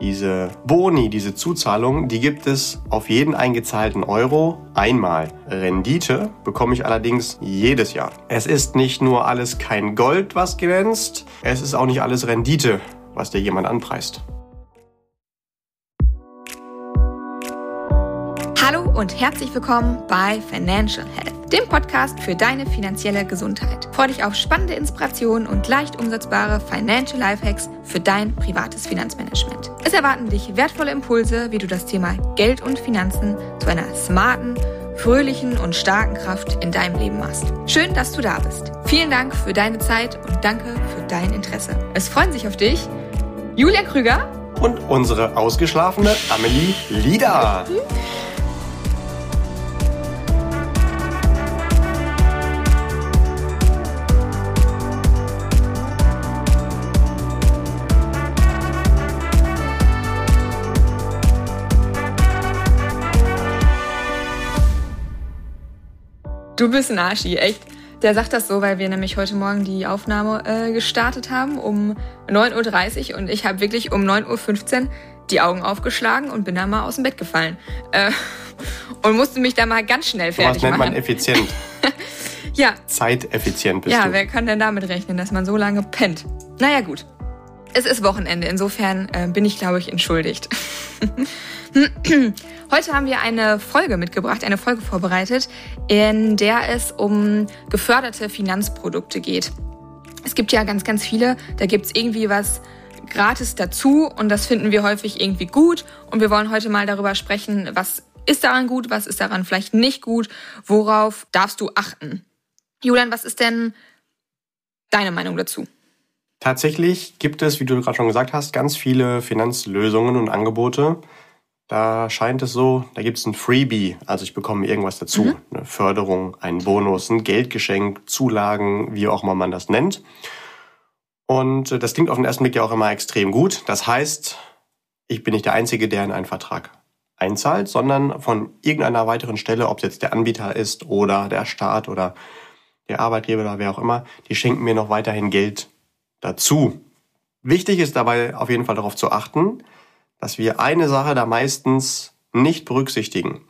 Diese Boni, diese Zuzahlung, die gibt es auf jeden eingezahlten Euro einmal. Rendite bekomme ich allerdings jedes Jahr. Es ist nicht nur alles kein Gold, was glänzt, es ist auch nicht alles Rendite, was dir jemand anpreist. Hallo und herzlich willkommen bei Financial Health dem Podcast für deine finanzielle Gesundheit. Freue dich auf spannende Inspirationen und leicht umsetzbare Financial Lifehacks für dein privates Finanzmanagement. Es erwarten dich wertvolle Impulse, wie du das Thema Geld und Finanzen zu einer smarten, fröhlichen und starken Kraft in deinem Leben machst. Schön, dass du da bist. Vielen Dank für deine Zeit und danke für dein Interesse. Es freuen sich auf dich Julia Krüger und unsere ausgeschlafene Amelie Lieder. Du bist ein Arschi, echt. Der sagt das so, weil wir nämlich heute Morgen die Aufnahme äh, gestartet haben um 9.30 Uhr und ich habe wirklich um 9.15 Uhr die Augen aufgeschlagen und bin da mal aus dem Bett gefallen. Äh, und musste mich da mal ganz schnell fertig machen. Was nennt man effizient? ja. Zeiteffizient bist ja, du. Ja, wer kann denn damit rechnen, dass man so lange pennt? Naja, gut. Es ist Wochenende, insofern äh, bin ich, glaube ich, entschuldigt. Heute haben wir eine Folge mitgebracht, eine Folge vorbereitet, in der es um geförderte Finanzprodukte geht. Es gibt ja ganz, ganz viele, da gibt es irgendwie was gratis dazu und das finden wir häufig irgendwie gut und wir wollen heute mal darüber sprechen, was ist daran gut, was ist daran vielleicht nicht gut, worauf darfst du achten. Julian, was ist denn deine Meinung dazu? Tatsächlich gibt es, wie du gerade schon gesagt hast, ganz viele Finanzlösungen und Angebote, da scheint es so, da gibt es ein Freebie, also ich bekomme irgendwas dazu. Mhm. Eine Förderung, einen Bonus, ein Geldgeschenk, Zulagen, wie auch immer man das nennt. Und äh, das klingt auf den ersten Blick ja auch immer extrem gut. Das heißt, ich bin nicht der Einzige, der in einen Vertrag einzahlt, sondern von irgendeiner weiteren Stelle, ob es jetzt der Anbieter ist oder der Staat oder der Arbeitgeber oder wer auch immer, die schenken mir noch weiterhin Geld dazu. Wichtig ist dabei auf jeden Fall darauf zu achten, dass wir eine Sache da meistens nicht berücksichtigen.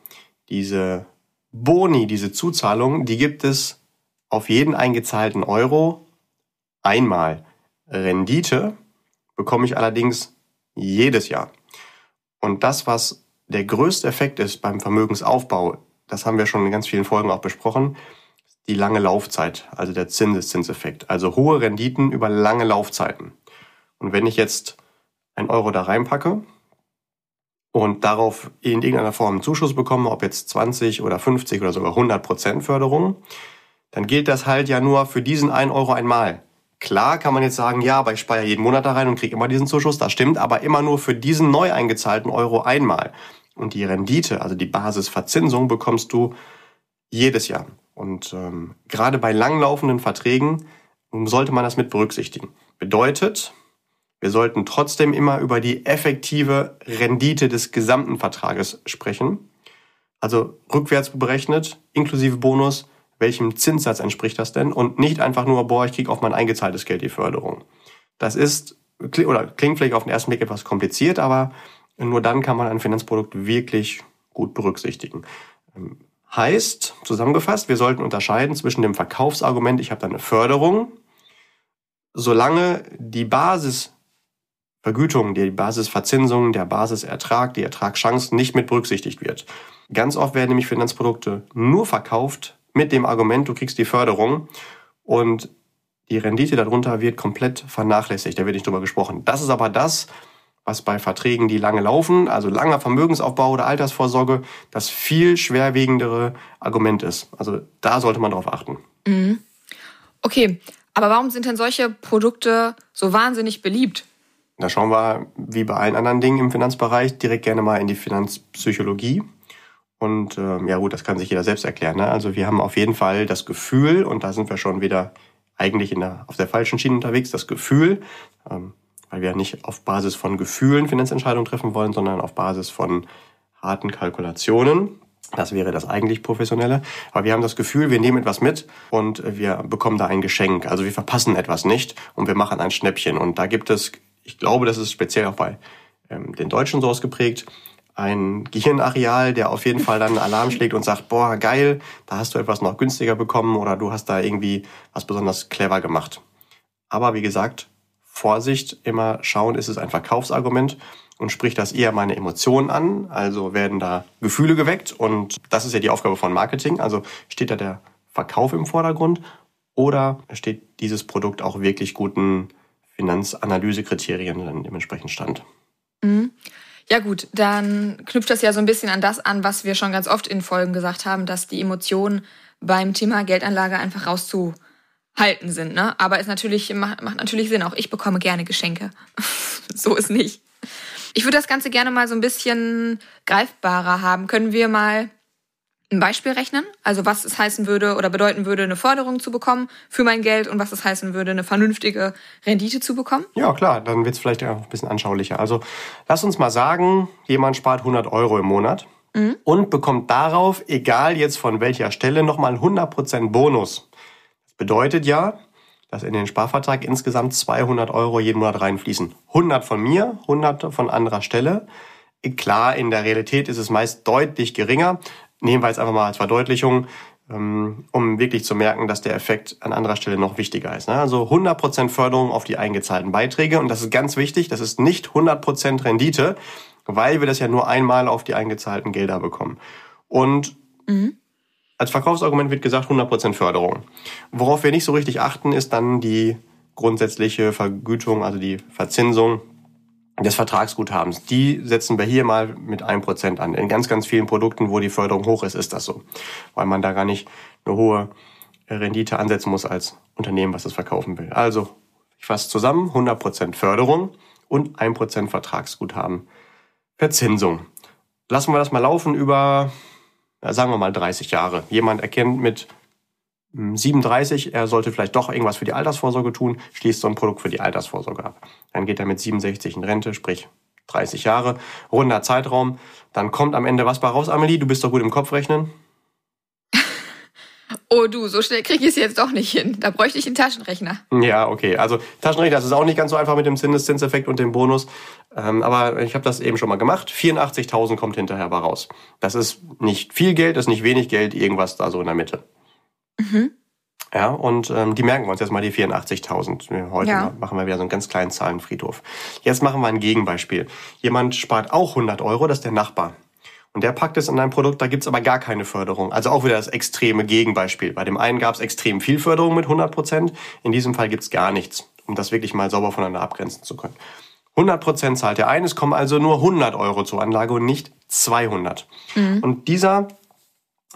Diese Boni, diese Zuzahlung, die gibt es auf jeden eingezahlten Euro einmal. Rendite bekomme ich allerdings jedes Jahr. Und das, was der größte Effekt ist beim Vermögensaufbau, das haben wir schon in ganz vielen Folgen auch besprochen, die lange Laufzeit, also der Zinseszinseffekt. Also hohe Renditen über lange Laufzeiten. Und wenn ich jetzt ein Euro da reinpacke, und darauf in irgendeiner Form einen Zuschuss bekomme, ob jetzt 20 oder 50 oder sogar 100 Prozent Förderung, dann gilt das halt ja nur für diesen 1 Euro einmal. Klar kann man jetzt sagen, ja, aber ich spare jeden Monat da rein und kriege immer diesen Zuschuss, das stimmt, aber immer nur für diesen neu eingezahlten Euro einmal. Und die Rendite, also die Basisverzinsung, bekommst du jedes Jahr. Und ähm, gerade bei langlaufenden Verträgen sollte man das mit berücksichtigen. Bedeutet, wir sollten trotzdem immer über die effektive Rendite des gesamten Vertrages sprechen. Also rückwärts berechnet, inklusive Bonus, welchem Zinssatz entspricht das denn? Und nicht einfach nur, boah, ich kriege auf mein eingezahltes Geld die Förderung. Das ist, oder klingt vielleicht auf den ersten Blick etwas kompliziert, aber nur dann kann man ein Finanzprodukt wirklich gut berücksichtigen. Heißt, zusammengefasst, wir sollten unterscheiden zwischen dem Verkaufsargument, ich habe da eine Förderung, solange die Basis Vergütung, die Basisverzinsung, der Basisertrag, die Ertragschancen nicht mit berücksichtigt wird. Ganz oft werden nämlich Finanzprodukte nur verkauft mit dem Argument, du kriegst die Förderung und die Rendite darunter wird komplett vernachlässigt. Da wird nicht drüber gesprochen. Das ist aber das, was bei Verträgen, die lange laufen, also langer Vermögensaufbau oder Altersvorsorge, das viel schwerwiegendere Argument ist. Also da sollte man drauf achten. Mhm. Okay, aber warum sind denn solche Produkte so wahnsinnig beliebt? Da schauen wir, wie bei allen anderen Dingen im Finanzbereich, direkt gerne mal in die Finanzpsychologie. Und ähm, ja gut, das kann sich jeder selbst erklären. Ne? Also wir haben auf jeden Fall das Gefühl, und da sind wir schon wieder eigentlich in der, auf der falschen Schiene unterwegs, das Gefühl, ähm, weil wir nicht auf Basis von Gefühlen Finanzentscheidungen treffen wollen, sondern auf Basis von harten Kalkulationen. Das wäre das eigentlich Professionelle. Aber wir haben das Gefühl, wir nehmen etwas mit und wir bekommen da ein Geschenk. Also wir verpassen etwas nicht und wir machen ein Schnäppchen. Und da gibt es ich glaube, das ist speziell auch bei ähm, den Deutschen so ausgeprägt, ein Gehirnareal, der auf jeden Fall dann einen Alarm schlägt und sagt, boah, geil, da hast du etwas noch günstiger bekommen oder du hast da irgendwie was besonders clever gemacht. Aber wie gesagt, Vorsicht, immer schauen, ist es ein Verkaufsargument und spricht das eher meine Emotionen an, also werden da Gefühle geweckt und das ist ja die Aufgabe von Marketing, also steht da der Verkauf im Vordergrund oder steht dieses Produkt auch wirklich guten Finanzanalysekriterien dann dementsprechend stand. Mhm. Ja gut, dann knüpft das ja so ein bisschen an das an, was wir schon ganz oft in Folgen gesagt haben, dass die Emotionen beim Thema Geldanlage einfach rauszuhalten sind. Ne? Aber es natürlich macht, macht natürlich Sinn. Auch ich bekomme gerne Geschenke. so ist nicht. Ich würde das Ganze gerne mal so ein bisschen greifbarer haben. Können wir mal ein Beispiel rechnen? Also was es heißen würde oder bedeuten würde, eine Förderung zu bekommen für mein Geld und was es heißen würde, eine vernünftige Rendite zu bekommen? Ja, klar, dann wird es vielleicht auch ein bisschen anschaulicher. Also lass uns mal sagen, jemand spart 100 Euro im Monat mhm. und bekommt darauf, egal jetzt von welcher Stelle, nochmal 100% Bonus. Das bedeutet ja, dass in den Sparvertrag insgesamt 200 Euro jeden Monat reinfließen. 100 von mir, 100 von anderer Stelle. Klar, in der Realität ist es meist deutlich geringer nehmen wir jetzt einfach mal als Verdeutlichung, ähm, um wirklich zu merken, dass der Effekt an anderer Stelle noch wichtiger ist. Ne? Also 100% Förderung auf die eingezahlten Beiträge und das ist ganz wichtig, das ist nicht 100% Rendite, weil wir das ja nur einmal auf die eingezahlten Gelder bekommen. Und mhm. als Verkaufsargument wird gesagt 100% Förderung. Worauf wir nicht so richtig achten, ist dann die grundsätzliche Vergütung, also die Verzinsung des Vertragsguthabens. Die setzen wir hier mal mit einem Prozent an. In ganz, ganz vielen Produkten, wo die Förderung hoch ist, ist das so. Weil man da gar nicht eine hohe Rendite ansetzen muss als Unternehmen, was es verkaufen will. Also, ich fasse zusammen, 100 Prozent Förderung und 1% Vertragsguthaben Verzinsung. Lassen wir das mal laufen über, sagen wir mal, 30 Jahre. Jemand erkennt mit 37, er sollte vielleicht doch irgendwas für die Altersvorsorge tun, schließt so ein Produkt für die Altersvorsorge ab. Dann geht er mit 67 in Rente, sprich 30 Jahre, runder Zeitraum. Dann kommt am Ende was bei raus, Amelie? Du bist doch gut im Kopfrechnen. Oh du, so schnell kriege ich es jetzt doch nicht hin. Da bräuchte ich einen Taschenrechner. Ja, okay. Also Taschenrechner, das ist auch nicht ganz so einfach mit dem Zinseszinseffekt und dem Bonus. Ähm, aber ich habe das eben schon mal gemacht. 84.000 kommt hinterher bei raus. Das ist nicht viel Geld, das ist nicht wenig Geld, irgendwas da so in der Mitte. Mhm. Ja, und ähm, die merken wir uns jetzt mal die 84.000. Heute ja. machen wir wieder so einen ganz kleinen Zahlenfriedhof. Jetzt machen wir ein Gegenbeispiel. Jemand spart auch 100 Euro, das ist der Nachbar. Und der packt es in ein Produkt, da gibt's aber gar keine Förderung. Also auch wieder das extreme Gegenbeispiel. Bei dem einen gab's extrem viel Förderung mit 100 Prozent, in diesem Fall gibt's gar nichts, um das wirklich mal sauber voneinander abgrenzen zu können. 100 Prozent zahlt der eine, es kommen also nur 100 Euro zur Anlage und nicht 200. Mhm. Und dieser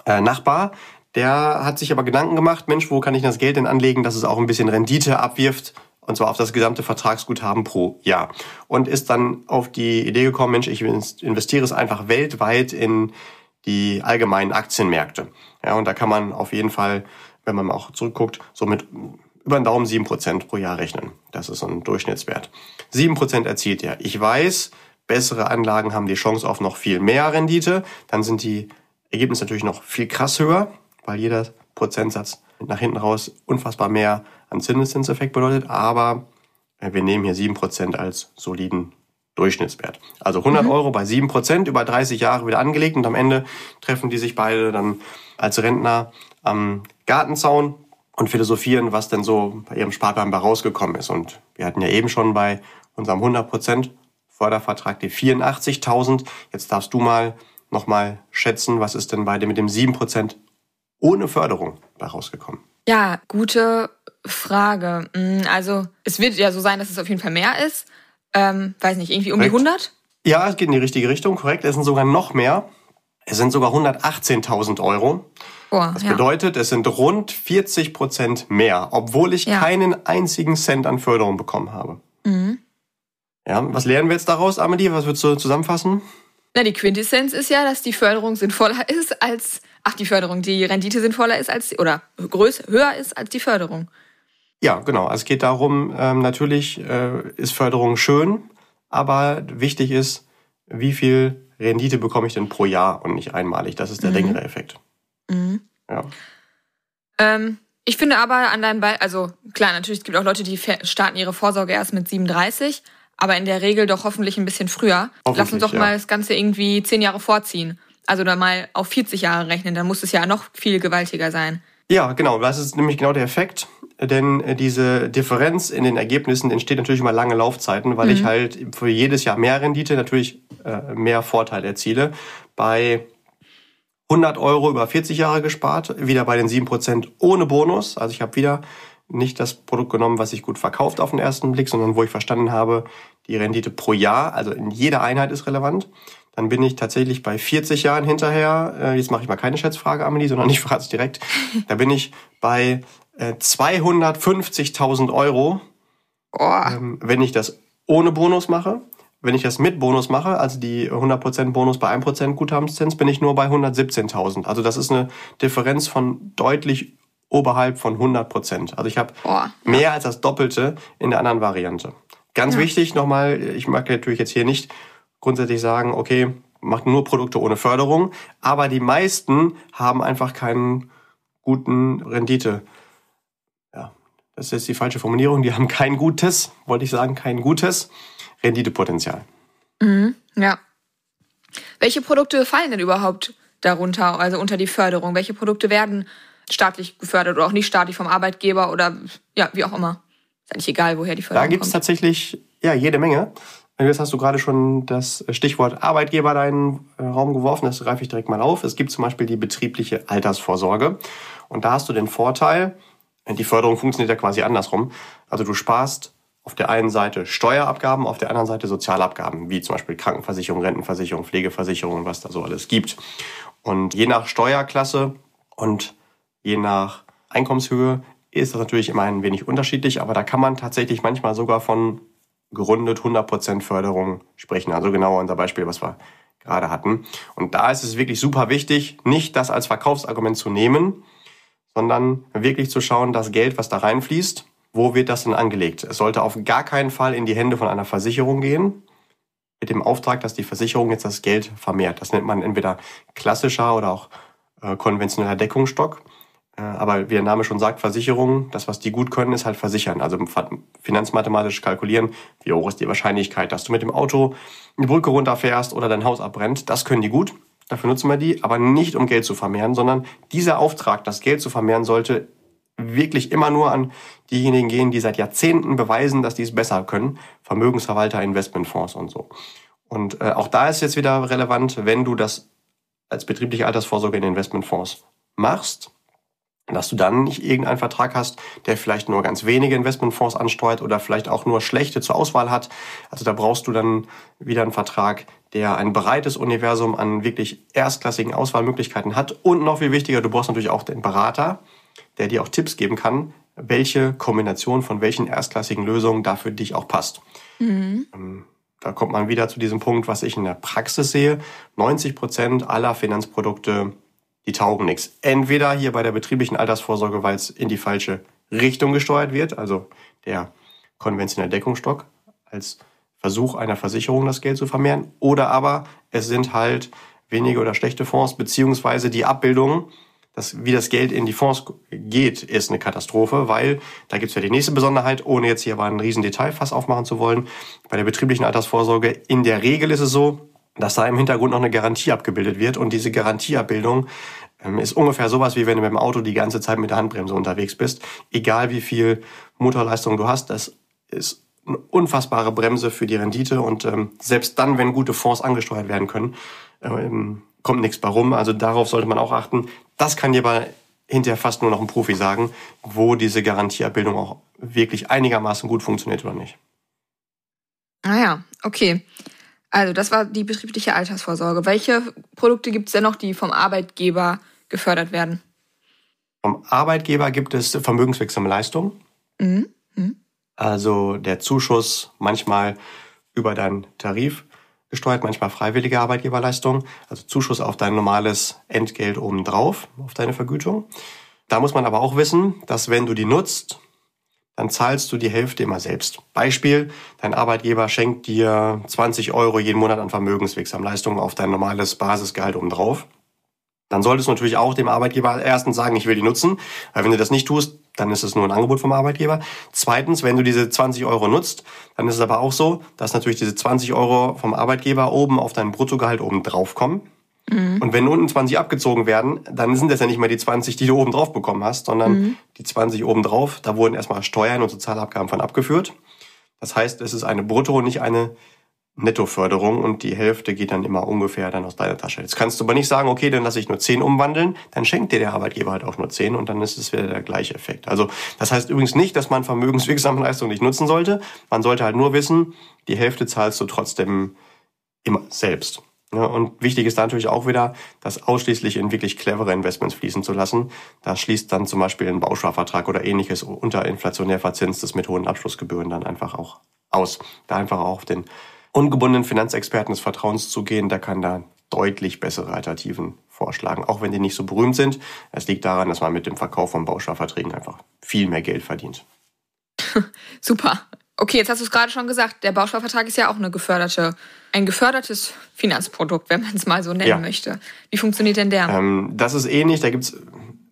äh, Nachbar, der hat sich aber Gedanken gemacht, Mensch, wo kann ich das Geld denn anlegen, dass es auch ein bisschen Rendite abwirft, und zwar auf das gesamte Vertragsguthaben pro Jahr. Und ist dann auf die Idee gekommen, Mensch, ich investiere es einfach weltweit in die allgemeinen Aktienmärkte. Ja, und da kann man auf jeden Fall, wenn man auch zurückguckt, so mit über den Daumen sieben Prozent pro Jahr rechnen. Das ist so ein Durchschnittswert. Sieben Prozent erzielt er. Ich weiß, bessere Anlagen haben die Chance auf noch viel mehr Rendite. Dann sind die Ergebnisse natürlich noch viel krass höher weil jeder Prozentsatz nach hinten raus unfassbar mehr an Zinseszinseffekt bedeutet, aber äh, wir nehmen hier 7% als soliden Durchschnittswert. Also 100 mhm. Euro bei 7% über 30 Jahre wieder angelegt und am Ende treffen die sich beide dann als Rentner am Gartenzaun und philosophieren, was denn so bei ihrem Sparplan bei rausgekommen ist. Und wir hatten ja eben schon bei unserem 100% Fördervertrag die 84.000. Jetzt darfst du mal nochmal schätzen, was ist denn bei dem mit dem 7% ohne Förderung da rausgekommen? Ja, gute Frage. Mm, also es wird ja so sein, dass es auf jeden Fall mehr ist. Ähm, weiß nicht, irgendwie um korrekt. die 100? Ja, es geht in die richtige Richtung, korrekt. Es sind sogar noch mehr. Es sind sogar 118.000 Euro. Boah, das bedeutet, es sind rund 40 Prozent mehr, obwohl ich ja. keinen einzigen Cent an Förderung bekommen habe. Mhm. Ja, was lernen wir jetzt daraus, Amelie? Was würdest du zusammenfassen? Na, die Quintessenz ist ja, dass die Förderung sinnvoller ist als Ach, die Förderung, die Rendite sinnvoller ist als oder größer, höher ist als die Förderung. Ja, genau. Also es geht darum, ähm, natürlich äh, ist Förderung schön, aber wichtig ist, wie viel Rendite bekomme ich denn pro Jahr und nicht einmalig. Das ist der mhm. längere Effekt. Mhm. Ja. Ähm, ich finde aber an deinem Beispiel, also klar, natürlich es gibt auch Leute, die starten ihre Vorsorge erst mit 37, aber in der Regel doch hoffentlich ein bisschen früher. Lass uns doch ja. mal das Ganze irgendwie zehn Jahre vorziehen. Also da mal auf 40 Jahre rechnen, dann muss es ja noch viel gewaltiger sein. Ja, genau. Das ist nämlich genau der Effekt. Denn äh, diese Differenz in den Ergebnissen entsteht natürlich über lange Laufzeiten, weil mhm. ich halt für jedes Jahr mehr Rendite natürlich äh, mehr Vorteil erziele. Bei 100 Euro über 40 Jahre gespart, wieder bei den 7% ohne Bonus. Also ich habe wieder nicht das Produkt genommen, was sich gut verkauft auf den ersten Blick, sondern wo ich verstanden habe, die Rendite pro Jahr, also in jeder Einheit ist relevant. Dann bin ich tatsächlich bei 40 Jahren hinterher, äh, jetzt mache ich mal keine Schätzfrage, Amelie, sondern ich verrate es direkt, da bin ich bei äh, 250.000 Euro, oh. wenn ich das ohne Bonus mache. Wenn ich das mit Bonus mache, also die 100% Bonus bei 1% Guthabenszins, bin ich nur bei 117.000. Also das ist eine Differenz von deutlich oberhalb von 100%. Also ich habe mehr als das Doppelte in der anderen Variante. Ganz ja. wichtig nochmal, ich mag natürlich jetzt hier nicht grundsätzlich sagen, okay, macht nur Produkte ohne Förderung, aber die meisten haben einfach keinen guten Rendite. Ja, das ist die falsche Formulierung. Die haben kein gutes, wollte ich sagen, kein gutes Renditepotenzial. Mhm, ja. Welche Produkte fallen denn überhaupt darunter, also unter die Förderung? Welche Produkte werden staatlich gefördert oder auch nicht staatlich vom Arbeitgeber oder ja, wie auch immer? Ist eigentlich egal, woher die Förderung kommt. Da gibt es tatsächlich ja jede Menge. Jetzt hast du gerade schon das Stichwort Arbeitgeber in den äh, Raum geworfen. Das greife ich direkt mal auf. Es gibt zum Beispiel die betriebliche Altersvorsorge. Und da hast du den Vorteil, die Förderung funktioniert ja quasi andersrum. Also du sparst auf der einen Seite Steuerabgaben, auf der anderen Seite Sozialabgaben, wie zum Beispiel Krankenversicherung, Rentenversicherung, Pflegeversicherung und was da so alles gibt. Und je nach Steuerklasse und je nach Einkommenshöhe ist das natürlich immer ein wenig unterschiedlich, aber da kann man tatsächlich manchmal sogar von gerundet 100% Förderung sprechen. Also genau unser Beispiel, was wir gerade hatten. Und da ist es wirklich super wichtig, nicht das als Verkaufsargument zu nehmen, sondern wirklich zu schauen, das Geld, was da reinfließt, wo wird das denn angelegt? Es sollte auf gar keinen Fall in die Hände von einer Versicherung gehen, mit dem Auftrag, dass die Versicherung jetzt das Geld vermehrt. Das nennt man entweder klassischer oder auch äh, konventioneller Deckungsstock. Äh, aber wie der Name schon sagt, Versicherungen, das, was die gut können, ist halt versichern. Also finanzmathematisch kalkulieren, wie hoch ist die Wahrscheinlichkeit, dass du mit dem Auto eine Brücke runterfährst oder dein Haus abbrennt. Das können die gut. Dafür nutzen wir die, aber nicht um Geld zu vermehren, sondern dieser Auftrag, das Geld zu vermehren, sollte wirklich immer nur an diejenigen gehen, die seit Jahrzehnten beweisen, dass die es besser können. Vermögensverwalter, Investmentfonds und so. Und äh, auch da ist jetzt wieder relevant, wenn du das als betriebliche Altersvorsorge in Investmentfonds machst, dass du dann nicht irgendeinen Vertrag hast, der vielleicht nur ganz wenige Investmentfonds ansteuert oder vielleicht auch nur schlechte zur Auswahl hat. Also da brauchst du dann wieder einen Vertrag, der ein breites Universum an wirklich erstklassigen Auswahlmöglichkeiten hat. Und noch viel wichtiger, du brauchst natürlich auch den Berater, der dir auch Tipps geben kann, welche Kombination von welchen erstklassigen Lösungen da für dich auch passt. Mhm. Ähm, da kommt man wieder zu diesem Punkt, was ich in der Praxis sehe. 90 Prozent aller Finanzprodukte die taugen nichts. Entweder hier bei der betrieblichen Altersvorsorge, weil es in die falsche Richtung gesteuert wird, also der konventionelle Deckungsstock als Versuch einer Versicherung das Geld zu vermehren, oder aber es sind halt wenige oder schlechte Fonds, beziehungsweise die Abbildung, das, wie das Geld in die Fonds geht, ist eine Katastrophe, weil da gibt's ja die nächste Besonderheit, ohne jetzt hier aber ein riesen Detailfass aufmachen zu wollen. Bei der betrieblichen Altersvorsorge in der Regel ist es so, dass da im Hintergrund noch eine Garantie abgebildet wird. Und diese Garantieabbildung ähm, ist ungefähr sowas, wie wenn du mit dem Auto die ganze Zeit mit der Handbremse unterwegs bist. Egal wie viel Motorleistung du hast, das ist eine unfassbare Bremse für die Rendite. Und ähm, selbst dann, wenn gute Fonds angesteuert werden können, ähm, kommt nichts bei rum. Also darauf sollte man auch achten. Das kann dir aber hinterher fast nur noch ein Profi sagen, wo diese Garantieabbildung auch wirklich einigermaßen gut funktioniert oder nicht. Ah ja, okay. Also das war die betriebliche Altersvorsorge. Welche Produkte gibt es denn noch, die vom Arbeitgeber gefördert werden? Vom Arbeitgeber gibt es vermögenswirksame Leistungen. Mhm. Mhm. Also der Zuschuss manchmal über deinen Tarif gesteuert, manchmal freiwillige Arbeitgeberleistung. Also Zuschuss auf dein normales Entgelt obendrauf, auf deine Vergütung. Da muss man aber auch wissen, dass wenn du die nutzt, dann zahlst du die Hälfte immer selbst. Beispiel, dein Arbeitgeber schenkt dir 20 Euro jeden Monat an vermögenswirksamen Leistungen auf dein normales Basisgehalt obendrauf. Dann solltest du natürlich auch dem Arbeitgeber erstens sagen, ich will die nutzen. Weil wenn du das nicht tust, dann ist es nur ein Angebot vom Arbeitgeber. Zweitens, wenn du diese 20 Euro nutzt, dann ist es aber auch so, dass natürlich diese 20 Euro vom Arbeitgeber oben auf dein Bruttogehalt oben drauf kommen. Mhm. Und wenn unten 20 abgezogen werden, dann sind das ja nicht mehr die 20, die du oben drauf bekommen hast, sondern mhm. die 20 oben drauf, da wurden erstmal Steuern und Sozialabgaben von abgeführt. Das heißt, es ist eine Brutto- und nicht eine Nettoförderung und die Hälfte geht dann immer ungefähr dann aus deiner Tasche. Jetzt kannst du aber nicht sagen, okay, dann lasse ich nur 10 umwandeln, dann schenkt dir der Arbeitgeber halt auch nur 10 und dann ist es wieder der gleiche Effekt. Also das heißt übrigens nicht, dass man vermögenswirksame Leistungen nicht nutzen sollte. Man sollte halt nur wissen, die Hälfte zahlst du trotzdem immer selbst. Und wichtig ist da natürlich auch wieder, das ausschließlich in wirklich clevere Investments fließen zu lassen. Da schließt dann zum Beispiel ein Bausparvertrag oder ähnliches unter inflationär verzinstes mit hohen Abschlussgebühren dann einfach auch aus. Da einfach auch auf den ungebundenen Finanzexperten des Vertrauens zu gehen, der kann da deutlich bessere Alternativen vorschlagen, auch wenn die nicht so berühmt sind. Es liegt daran, dass man mit dem Verkauf von Bausparverträgen einfach viel mehr Geld verdient. Super. Okay, jetzt hast du es gerade schon gesagt, der Bausparvertrag ist ja auch eine geförderte, ein gefördertes Finanzprodukt, wenn man es mal so nennen ja. möchte. Wie funktioniert denn der? Ähm, das ist ähnlich, da gibt's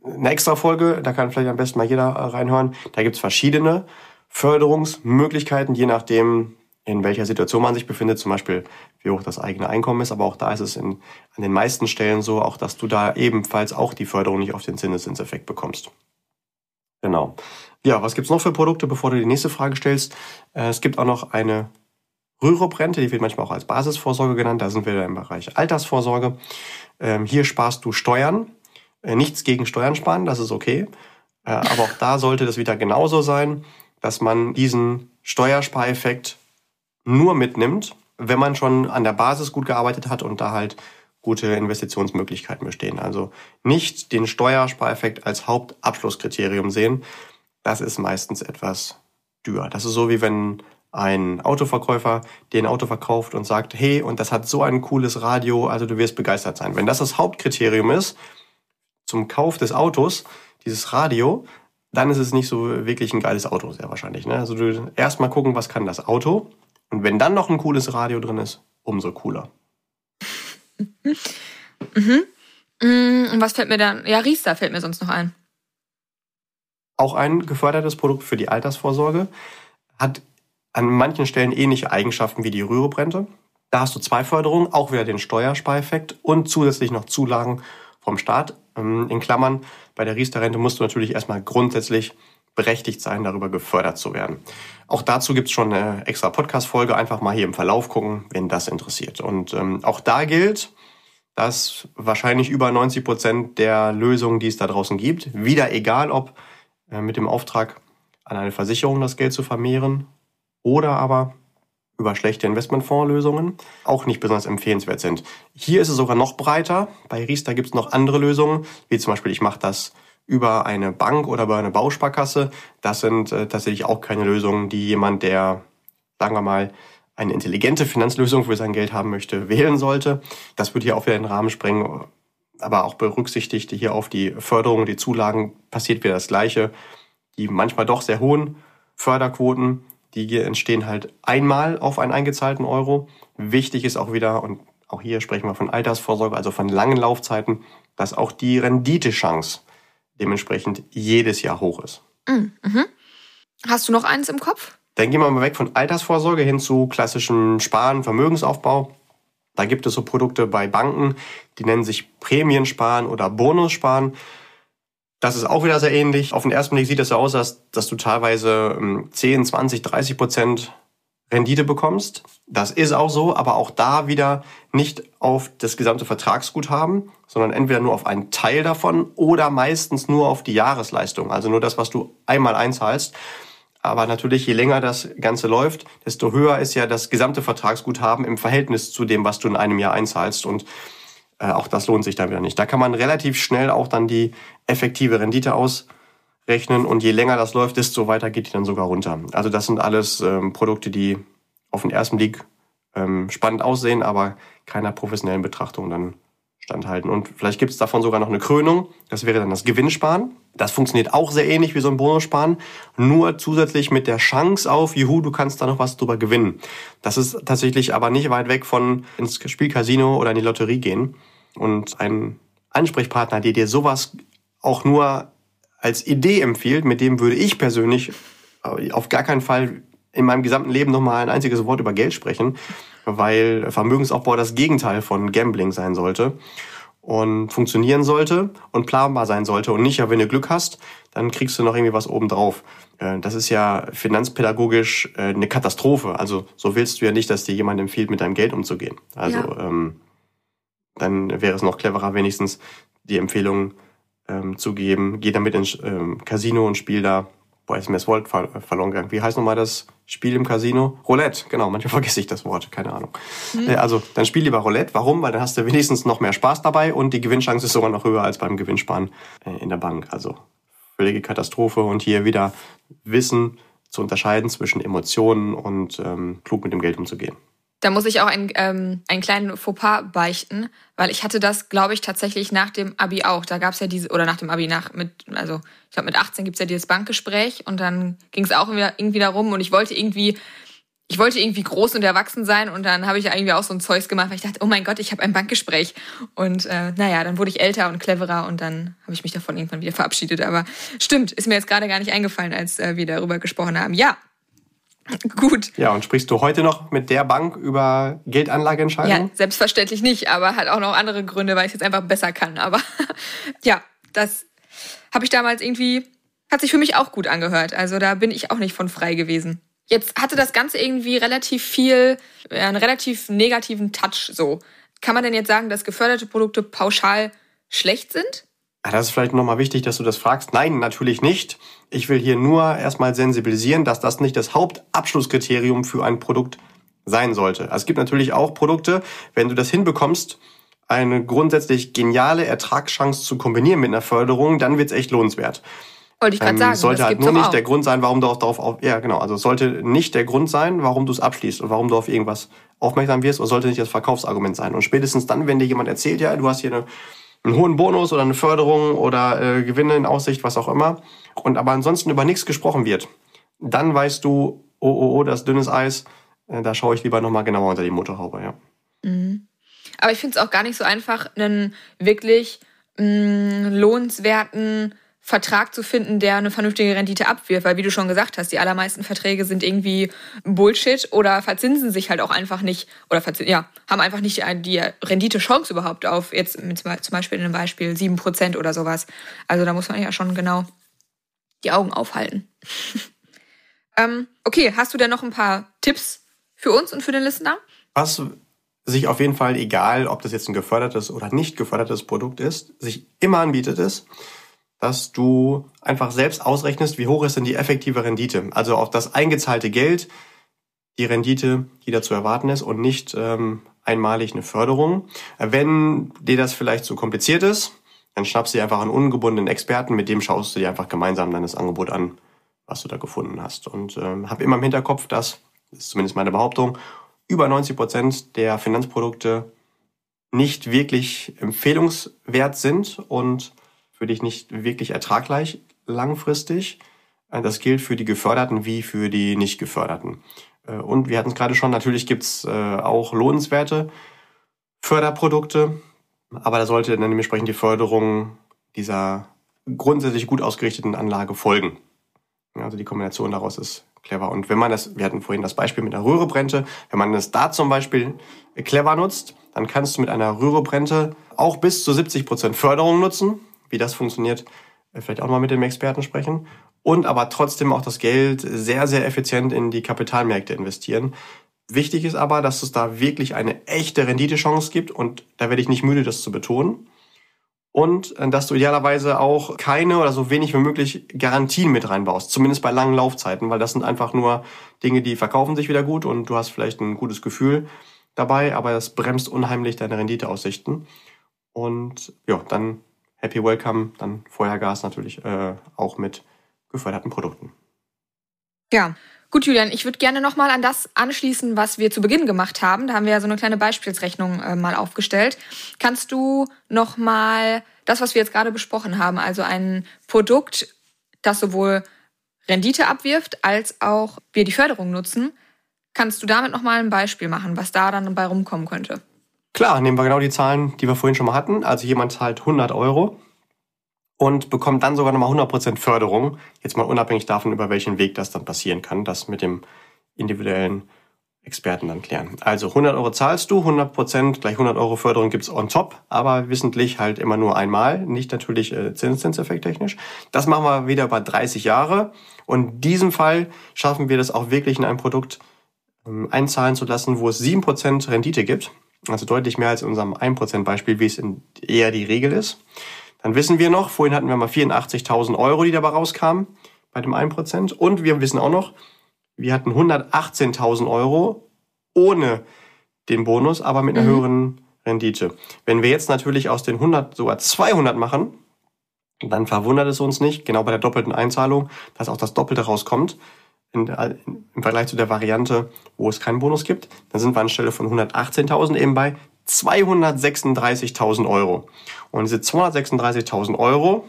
eine extra Folge, da kann vielleicht am besten mal jeder reinhören. Da gibt's verschiedene Förderungsmöglichkeiten, je nachdem, in welcher Situation man sich befindet, zum Beispiel wie hoch das eigene Einkommen ist. Aber auch da ist es in, an den meisten Stellen so, auch dass du da ebenfalls auch die Förderung nicht auf den Zinseszinseffekt bekommst. Genau. Ja, was gibt's noch für Produkte, bevor du die nächste Frage stellst? Äh, es gibt auch noch eine Rürup-Rente, die wird manchmal auch als Basisvorsorge genannt. Da sind wir im Bereich Altersvorsorge. Ähm, hier sparst du Steuern. Äh, nichts gegen Steuern sparen, das ist okay. Äh, aber auch da sollte das wieder genauso sein, dass man diesen Steuerspareffekt nur mitnimmt, wenn man schon an der Basis gut gearbeitet hat und da halt gute Investitionsmöglichkeiten bestehen. Also nicht den Steuerspareffekt als Hauptabschlusskriterium sehen. Das ist meistens etwas dürr. Das ist so wie wenn ein Autoverkäufer dir ein Auto verkauft und sagt, hey, und das hat so ein cooles Radio, also du wirst begeistert sein. Wenn das das Hauptkriterium ist zum Kauf des Autos, dieses Radio, dann ist es nicht so wirklich ein geiles Auto, sehr wahrscheinlich. Ne? Also du erst mal gucken, was kann das Auto und wenn dann noch ein cooles Radio drin ist, umso cooler. mhm. Mm, und was fällt mir dann? Ja, Riester fällt mir sonst noch ein. Auch ein gefördertes Produkt für die Altersvorsorge. Hat an manchen Stellen ähnliche Eigenschaften wie die Rüruprente. Da hast du zwei Förderungen, auch wieder den Steuerspareffekt und zusätzlich noch Zulagen vom Staat. Ähm, in Klammern, bei der Riester-Rente musst du natürlich erstmal grundsätzlich berechtigt sein, darüber gefördert zu werden. Auch dazu gibt's schon eine extra Podcast-Folge. Einfach mal hier im Verlauf gucken, wenn das interessiert. Und ähm, auch da gilt, dass wahrscheinlich über 90 Prozent der Lösungen, die es da draußen gibt, wieder egal ob mit dem Auftrag an eine Versicherung das Geld zu vermehren oder aber über schlechte Investmentfondslösungen auch nicht besonders empfehlenswert sind. Hier ist es sogar noch breiter. Bei Riester gibt es noch andere Lösungen, wie zum Beispiel ich mache das über eine Bank oder über eine Bausparkasse. Das sind äh, tatsächlich auch keine Lösungen, die jemand, der, sagen wir mal, eine intelligente Finanzlösung für sein Geld haben möchte, wählen sollte. Das würde hier auch wieder den Rahmen sprengen. Aber auch berücksichtigt hier auf die Förderung, die Zulagen, passiert wieder das Gleiche. Die manchmal doch sehr hohen Förderquoten, die hier entstehen halt einmal auf einen eingezahlten Euro. Wichtig ist auch wieder, und auch hier sprechen wir von Altersvorsorge, also von langen Laufzeiten, dass auch die Renditechance dementsprechend jedes Jahr hoch ist. Mm, mhm. Hast du noch eins im Kopf? Dann gehen wir mal weg von Altersvorsorge hin zu klassischem Sparen, Vermögensaufbau. Da gibt es so Produkte bei Banken, die nennen sich Prämiensparen oder Bonussparen. Das ist auch wieder sehr ähnlich. Auf den ersten Blick sieht es so aus, dass, du teilweise 10, 20, 30 Prozent Rendite bekommst. Das ist auch so, aber auch da wieder nicht auf das gesamte Vertragsguthaben, sondern entweder nur auf einen Teil davon oder meistens nur auf die Jahresleistung, also nur das, was du einmal einzahlst. Aber natürlich, je länger das Ganze läuft, desto höher ist ja das gesamte Vertragsguthaben im Verhältnis zu dem, was du in einem Jahr einzahlst. Und äh, auch das lohnt sich dann wieder nicht. Da kann man relativ schnell auch dann die effektive Rendite ausrechnen. Und je länger das läuft, desto weiter geht die dann sogar runter. Also das sind alles ähm, Produkte, die auf den ersten Blick ähm, spannend aussehen, aber keiner professionellen Betrachtung dann standhalten. Und vielleicht gibt es davon sogar noch eine Krönung. Das wäre dann das Gewinnsparen. Das funktioniert auch sehr ähnlich wie so ein Bonussparen, nur zusätzlich mit der Chance auf, juhu, du kannst da noch was drüber gewinnen. Das ist tatsächlich aber nicht weit weg von ins Spielcasino oder in die Lotterie gehen und ein Ansprechpartner, der dir sowas auch nur als Idee empfiehlt, mit dem würde ich persönlich auf gar keinen Fall in meinem gesamten Leben nochmal ein einziges Wort über Geld sprechen, weil Vermögensaufbau das Gegenteil von Gambling sein sollte und funktionieren sollte und planbar sein sollte und nicht, ja, wenn du Glück hast, dann kriegst du noch irgendwie was obendrauf. Äh, das ist ja finanzpädagogisch äh, eine Katastrophe. Also so willst du ja nicht, dass dir jemand empfiehlt, mit deinem Geld umzugehen. Also ja. ähm, dann wäre es noch cleverer, wenigstens die Empfehlung ähm, zu geben, geh damit ins ähm, Casino und spiel da Boah, ist mir das Wort ver verloren gegangen. Wie heißt nochmal das Spiel im Casino? Roulette, genau. Manchmal vergesse ich das Wort, keine Ahnung. Mhm. Äh, also, dann spiel lieber Roulette. Warum? Weil dann hast du wenigstens noch mehr Spaß dabei und die Gewinnchance ist sogar noch höher als beim Gewinnsparen äh, in der Bank. Also, völlige Katastrophe und hier wieder Wissen zu unterscheiden zwischen Emotionen und ähm, klug mit dem Geld umzugehen. Da muss ich auch ein, ähm, einen kleinen Fauxpas beichten, weil ich hatte das, glaube ich, tatsächlich nach dem Abi auch. Da gab es ja diese, oder nach dem Abi, nach mit, also ich glaube mit 18 gibt's ja dieses Bankgespräch und dann ging es auch irgendwie darum und ich wollte irgendwie, ich wollte irgendwie groß und erwachsen sein und dann habe ich ja irgendwie auch so ein Zeugs gemacht, weil ich dachte, oh mein Gott, ich habe ein Bankgespräch. Und äh, naja, dann wurde ich älter und cleverer und dann habe ich mich davon irgendwann wieder verabschiedet. Aber stimmt, ist mir jetzt gerade gar nicht eingefallen, als äh, wir darüber gesprochen haben. Ja, Gut. Ja, und sprichst du heute noch mit der Bank über Geldanlageentscheidungen? Ja, selbstverständlich nicht, aber hat auch noch andere Gründe, weil ich es jetzt einfach besser kann. Aber ja, das habe ich damals irgendwie, hat sich für mich auch gut angehört. Also da bin ich auch nicht von frei gewesen. Jetzt hatte das Ganze irgendwie relativ viel, einen relativ negativen Touch so. Kann man denn jetzt sagen, dass geförderte Produkte pauschal schlecht sind? Ah, das ist vielleicht nochmal wichtig, dass du das fragst. Nein, natürlich nicht. Ich will hier nur erstmal sensibilisieren, dass das nicht das Hauptabschlusskriterium für ein Produkt sein sollte. Es gibt natürlich auch Produkte, wenn du das hinbekommst, eine grundsätzlich geniale Ertragschance zu kombinieren mit einer Förderung, dann wird's echt lohnenswert. Wollte ich gerade ähm, sagen. Sollte halt nur nicht auch. der Grund sein, warum du auch darauf auf, ja genau, also sollte nicht der Grund sein, warum du es abschließt und warum du auf irgendwas aufmerksam wirst, oder sollte nicht das Verkaufsargument sein. Und spätestens dann, wenn dir jemand erzählt, ja, du hast hier eine einen hohen Bonus oder eine Förderung oder äh, Gewinne in Aussicht, was auch immer, und aber ansonsten über nichts gesprochen wird, dann weißt du, oh, oh, oh, das dünnes Eis, äh, da schaue ich lieber nochmal genauer unter die Motorhaube, ja. Mhm. Aber ich finde es auch gar nicht so einfach, einen wirklich mh, mm, lohnenswerten Vertrag zu finden, der eine vernünftige Rendite abwirft, weil wie du schon gesagt hast, die allermeisten Verträge sind irgendwie Bullshit oder verzinsen sich halt auch einfach nicht oder ja, haben einfach nicht die Rendite-Chance überhaupt auf jetzt zum Beispiel in einem Beispiel 7% oder sowas. Also da muss man ja schon genau die Augen aufhalten. ähm, okay, hast du denn noch ein paar Tipps für uns und für den Listener? Was sich auf jeden Fall, egal ob das jetzt ein gefördertes oder nicht gefördertes Produkt ist, sich immer anbietet ist, dass du einfach selbst ausrechnest, wie hoch ist denn die effektive Rendite. Also auf das eingezahlte Geld, die Rendite, die da zu erwarten ist und nicht ähm, einmalig eine Förderung. Wenn dir das vielleicht zu kompliziert ist, dann schnappst du dir einfach einen ungebundenen Experten, mit dem schaust du dir einfach gemeinsam dann das Angebot an, was du da gefunden hast. Und ähm, hab immer im Hinterkopf, dass, das ist zumindest meine Behauptung, über 90 Prozent der Finanzprodukte nicht wirklich empfehlungswert sind und für dich nicht wirklich ertragreich langfristig. Äh, das gilt für die Geförderten wie für die nicht Geförderten. Äh, und wir hatten es gerade schon, natürlich gibt's äh, auch lohnenswerte Förderprodukte, aber da sollte dann dementsprechend die Förderung dieser grundsätzlich gut ausgerichteten Anlage folgen. Also die Kombination daraus ist clever. Und wenn man das, wir hatten vorhin das Beispiel mit einer Röhrebrente, wenn man das da zum Beispiel clever nutzt, dann kannst du mit einer Röhrebrente auch bis zu 70 Prozent Förderung nutzen wie das funktioniert, äh, vielleicht auch mal mit dem Experten sprechen. Und aber trotzdem auch das Geld sehr, sehr effizient in die Kapitalmärkte investieren. Wichtig ist aber, dass es da wirklich eine echte Renditechance gibt und da werde ich nicht müde, das zu betonen. Und äh, dass du idealerweise auch keine oder so wenig wie möglich Garantien mit reinbaust, zumindest bei langen Laufzeiten, weil das sind einfach nur Dinge, die verkaufen sich wieder gut und du hast vielleicht ein gutes Gefühl dabei, aber das bremst unheimlich deine Renditeaussichten. Und ja, dann Happy Welcome, dann Feuergas natürlich äh, auch mit geförderten Produkten. Ja, gut, Julian, ich würde gerne nochmal an das anschließen, was wir zu Beginn gemacht haben. Da haben wir ja so eine kleine Beispielsrechnung äh, mal aufgestellt. Kannst du nochmal das, was wir jetzt gerade besprochen haben, also ein Produkt, das sowohl Rendite abwirft, als auch wir die Förderung nutzen, kannst du damit nochmal ein Beispiel machen, was da dann dabei rumkommen könnte? Klar, nehmen wir genau die Zahlen, die wir vorhin schon mal hatten. Also jemand zahlt 100 Euro und bekommt dann sogar nochmal 100% Förderung. Jetzt mal unabhängig davon, über welchen Weg das dann passieren kann, das mit dem individuellen Experten dann klären. Also 100 Euro zahlst du, 100% gleich 100 Euro Förderung gibt's on top, aber wissentlich halt immer nur einmal, nicht natürlich äh, Zinseszinseffekt technisch. Das machen wir wieder über 30 Jahre und in diesem Fall schaffen wir das auch wirklich in ein Produkt ähm, einzahlen zu lassen, wo es 7% Rendite gibt, also deutlich mehr als in unserem 1% Beispiel, wie es in eher die Regel ist. Dann wissen wir noch, vorhin hatten wir mal 84.000 Euro, die dabei rauskamen bei dem 1%. Und wir wissen auch noch, wir hatten 118.000 Euro ohne den Bonus, aber mit einer mhm. höheren Rendite. Wenn wir jetzt natürlich aus den 100 sogar 200 machen, dann verwundert es uns nicht, genau bei der doppelten Einzahlung, dass auch das Doppelte rauskommt. In, in, Im Vergleich zu der Variante, wo es keinen Bonus gibt, dann sind wir anstelle von 118.000 eben bei 236.000 Euro. Und diese 236.000 Euro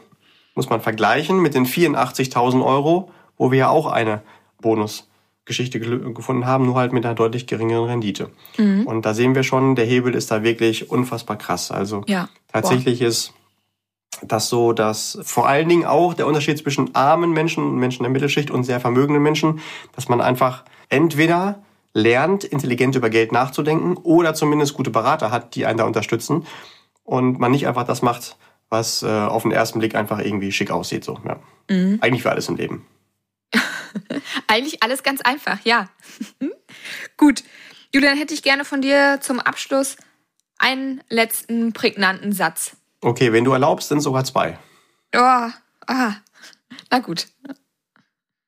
muss man vergleichen mit den 84.000 Euro, wo wir ja auch eine Bonus Geschichte gefunden haben, nur halt mit einer deutlich geringeren Rendite. Mhm. Und da sehen wir schon, der Hebel ist da wirklich unfassbar krass. Also ja. tatsächlich Boah. ist das so, dass vor allen Dingen auch der Unterschied zwischen armen Menschen und Menschen der Mittelschicht und sehr vermögenden Menschen, dass man einfach entweder lernt, intelligent über Geld nachzudenken oder zumindest gute Berater hat, die einen da unterstützen und man nicht einfach das macht, was äh, auf den ersten Blick einfach irgendwie schick aussieht. So, ja. Mhm. Eigentlich für alles im Leben. Eigentlich alles ganz einfach, ja. Gut. Julian, hätte ich gerne von dir zum Abschluss einen letzten prägnanten Satz. Okay, wenn du erlaubst, sind sogar zwei. Oh, aha. Na gut.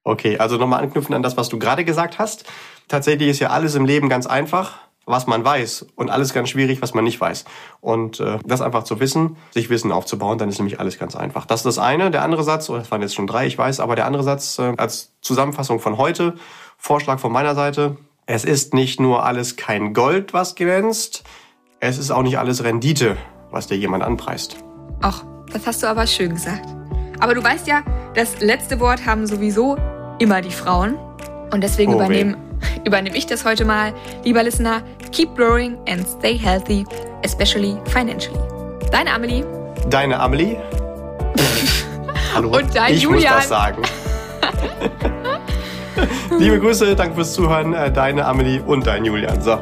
Okay, also nochmal anknüpfen an das, was du gerade gesagt hast. Tatsächlich ist ja alles im Leben ganz einfach was man weiß und alles ganz schwierig, was man nicht weiß. Und äh, das einfach zu wissen, sich Wissen aufzubauen, dann ist nämlich alles ganz einfach. Das ist das eine. Der andere Satz, oder das waren jetzt schon drei, ich weiß, aber der andere Satz äh, als Zusammenfassung von heute, Vorschlag von meiner Seite. Es ist nicht nur alles kein Gold, was glänzt, es ist auch nicht alles Rendite, was dir jemand anpreist. Ach, das hast du aber schön gesagt. Aber du weißt ja, das letzte Wort haben sowieso immer die Frauen. Und deswegen oh, übernehmen übernehme ich das heute mal. Lieber Listener, keep growing and stay healthy, especially financially. Deine Amelie. Deine Amelie. Hallo. Und dein ich Julian. muss das sagen. Liebe Grüße, danke fürs Zuhören. Äh, deine Amelie und dein Julian. So.